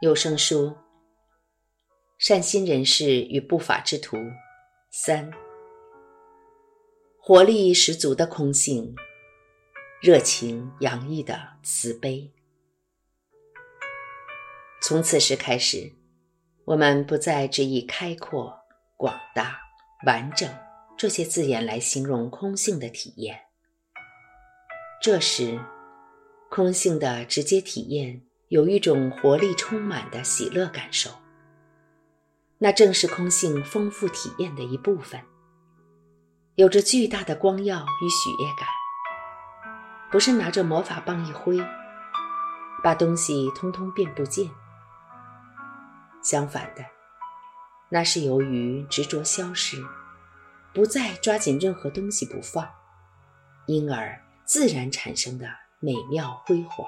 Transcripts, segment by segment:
有声书：善心人士与不法之徒。三，活力十足的空性，热情洋溢的慈悲。从此时开始，我们不再只以开阔、广大、完整这些字眼来形容空性的体验。这时，空性的直接体验。有一种活力充满的喜乐感受，那正是空性丰富体验的一部分，有着巨大的光耀与喜悦感。不是拿着魔法棒一挥，把东西通通变不见。相反的，那是由于执着消失，不再抓紧任何东西不放，因而自然产生的美妙辉煌。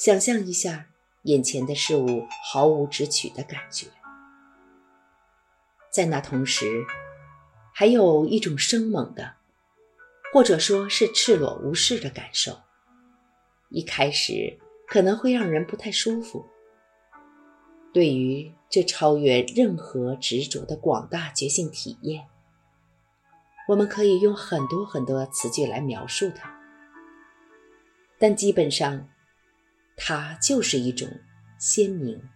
想象一下，眼前的事物毫无直取的感觉，在那同时，还有一种生猛的，或者说是赤裸无视的感受。一开始可能会让人不太舒服。对于这超越任何执着的广大觉性体验，我们可以用很多很多词句来描述它，但基本上。它就是一种鲜明、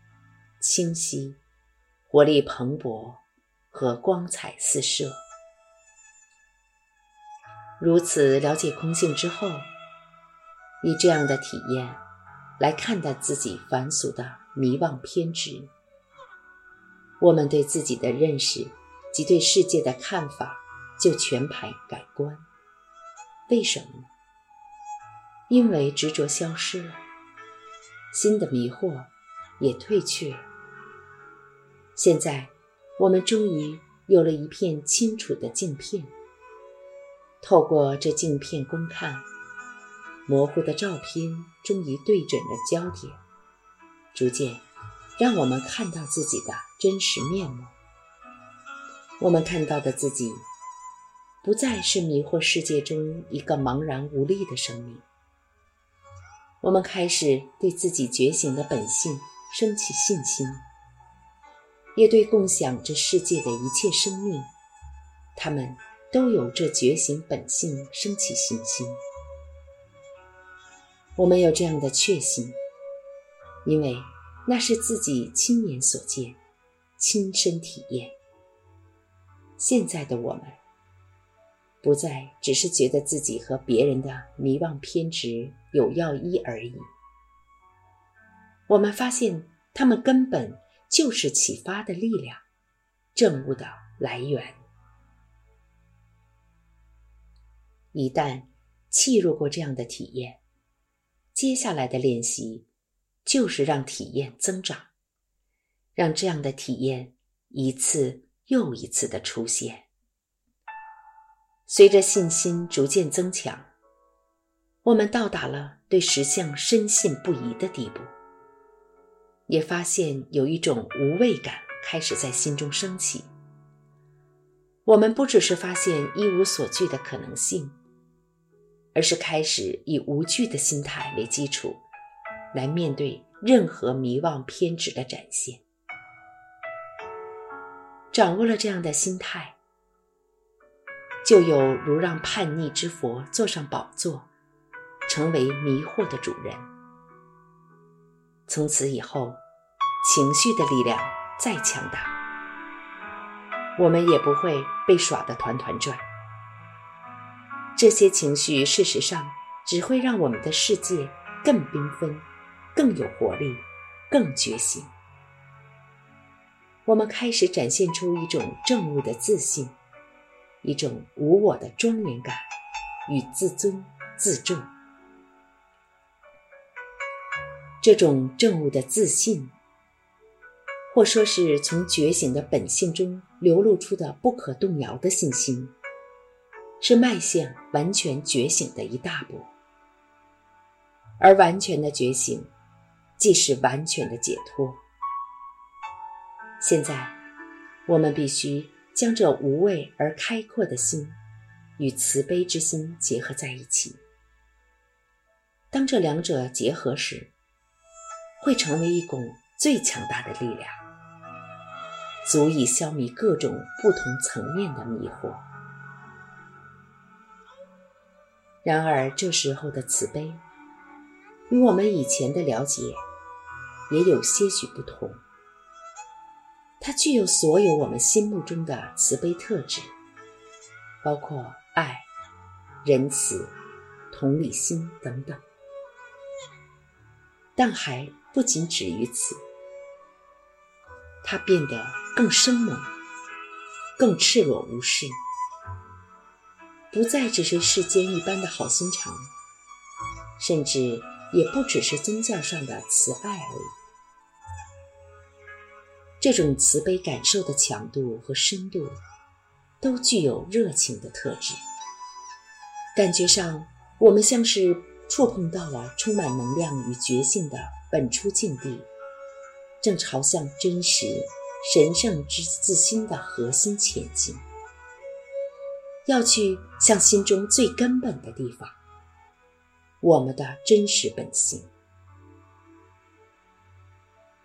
清晰、活力蓬勃和光彩四射。如此了解空性之后，以这样的体验来看待自己凡俗的迷妄偏执，我们对自己的认识及对世界的看法就全盘改观。为什么？因为执着消失了。新的迷惑也退去。现在，我们终于有了一片清楚的镜片。透过这镜片观看，模糊的照片终于对准了焦点，逐渐让我们看到自己的真实面目。我们看到的自己，不再是迷惑世界中一个茫然无力的生命。我们开始对自己觉醒的本性升起信心，也对共享这世界的一切生命，他们都有这觉醒本性升起信心。我们有这样的确信，因为那是自己亲眼所见、亲身体验。现在的我们。不再只是觉得自己和别人的迷惘偏执有要依而已。我们发现，他们根本就是启发的力量，正悟的来源。一旦契入过这样的体验，接下来的练习就是让体验增长，让这样的体验一次又一次的出现。随着信心逐渐增强，我们到达了对实相深信不疑的地步，也发现有一种无畏感开始在心中升起。我们不只是发现一无所惧的可能性，而是开始以无惧的心态为基础，来面对任何迷妄偏执的展现。掌握了这样的心态。就有如让叛逆之佛坐上宝座，成为迷惑的主人。从此以后，情绪的力量再强大，我们也不会被耍得团团转。这些情绪，事实上只会让我们的世界更缤纷、更有活力、更觉醒。我们开始展现出一种正悟的自信。一种无我的庄严感与自尊自重，这种正悟的自信，或说是从觉醒的本性中流露出的不可动摇的信心，是迈向完全觉醒的一大步。而完全的觉醒，既是完全的解脱。现在，我们必须。将这无畏而开阔的心与慈悲之心结合在一起。当这两者结合时，会成为一股最强大的力量，足以消弭各种不同层面的迷惑。然而，这时候的慈悲，与我们以前的了解也有些许不同。它具有所有我们心目中的慈悲特质，包括爱、仁慈、同理心等等。但还不仅止于此，它变得更生猛、更赤裸无视，不再只是世间一般的好心肠，甚至也不只是宗教上的慈爱而已。这种慈悲感受的强度和深度，都具有热情的特质。感觉上，我们像是。触碰到了充满能量与觉性的本初境地，正朝向真实、神圣之自心的核心前进。要去向心中最根本的地方，我们的真实本性。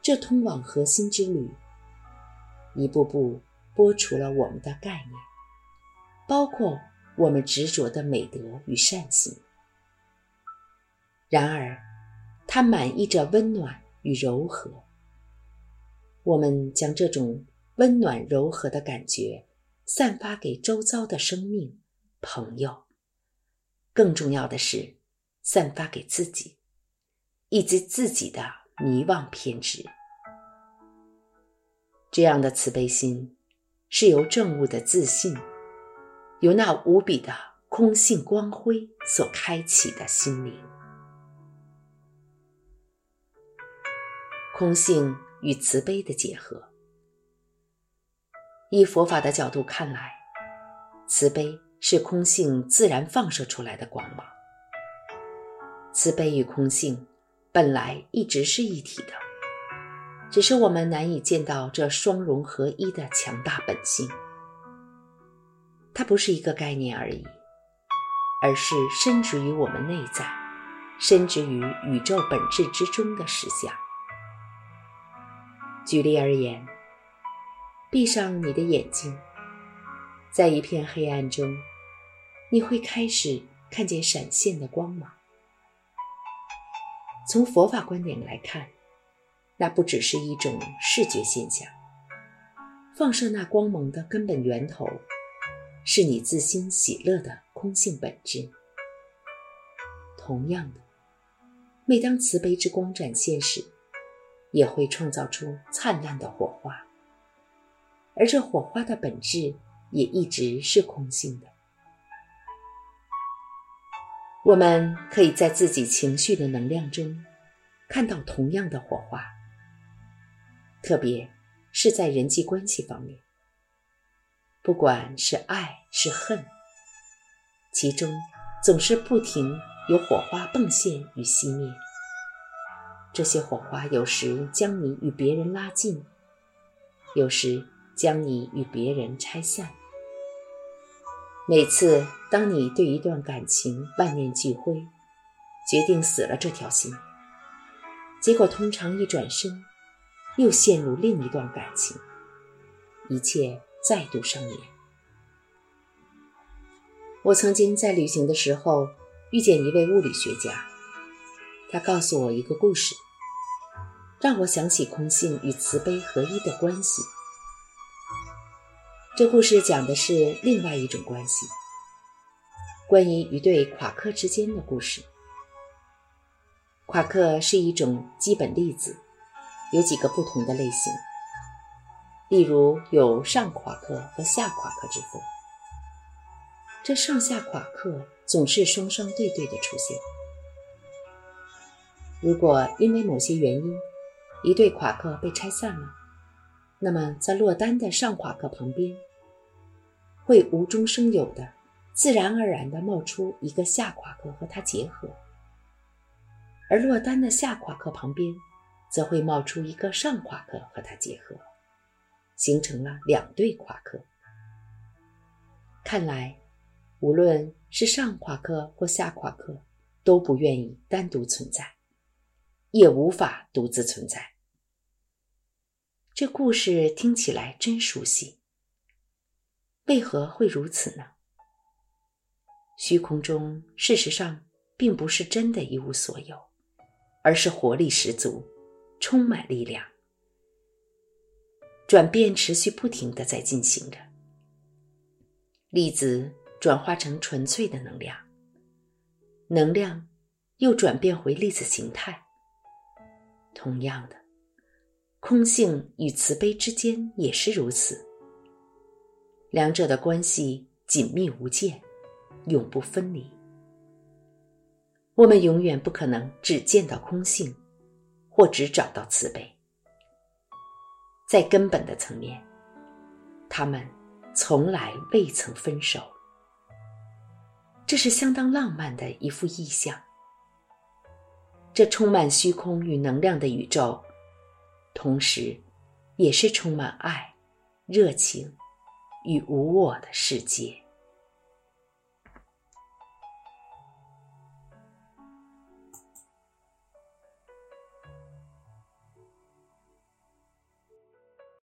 这通往核心之旅，一步步剥除了我们的概念，包括我们执着的美德与善行。然而，它满溢着温暖与柔和。我们将这种温暖柔和的感觉散发给周遭的生命、朋友，更重要的是，散发给自己，以及自己的迷惘偏执。这样的慈悲心，是由正悟的自信，由那无比的空性光辉所开启的心灵。空性与慈悲的结合，以佛法的角度看来，慈悲是空性自然放射出来的光芒。慈悲与空性本来一直是一体的，只是我们难以见到这双融合一的强大本性。它不是一个概念而已，而是深植于我们内在、深植于宇宙本质之中的实相。举例而言，闭上你的眼睛，在一片黑暗中，你会开始看见闪现的光芒。从佛法观点来看，那不只是一种视觉现象。放射那光芒的根本源头，是你自心喜乐的空性本质。同样的，每当慈悲之光展现时，也会创造出灿烂的火花，而这火花的本质也一直是空性的。我们可以在自己情绪的能量中看到同样的火花，特别是在人际关系方面，不管是爱是恨，其中总是不停有火花迸现与熄灭。这些火花有时将你与别人拉近，有时将你与别人拆散。每次当你对一段感情万念俱灰，决定死了这条心，结果通常一转身，又陷入另一段感情，一切再度上演。我曾经在旅行的时候遇见一位物理学家。他告诉我一个故事，让我想起空性与慈悲合一的关系。这故事讲的是另外一种关系，关于一对夸克之间的故事。夸克是一种基本粒子，有几个不同的类型，例如有上夸克和下夸克之分。这上下夸克总是双双对对的出现。如果因为某些原因，一对夸克被拆散了，那么在落单的上夸克旁边，会无中生有的、自然而然地冒出一个下夸克和它结合；而落单的下夸克旁边，则会冒出一个上夸克和它结合，形成了两对夸克。看来，无论是上夸克或下夸克，都不愿意单独存在。也无法独自存在。这故事听起来真熟悉，为何会如此呢？虚空中事实上并不是真的一无所有，而是活力十足，充满力量，转变持续不停的在进行着。粒子转化成纯粹的能量，能量又转变回粒子形态。同样的，空性与慈悲之间也是如此，两者的关系紧密无间，永不分离。我们永远不可能只见到空性，或只找到慈悲，在根本的层面，他们。从来未曾分手，这是相当浪漫的一幅意象。这充满虚空与能量的宇宙，同时，也是充满爱、热情与无我的世界。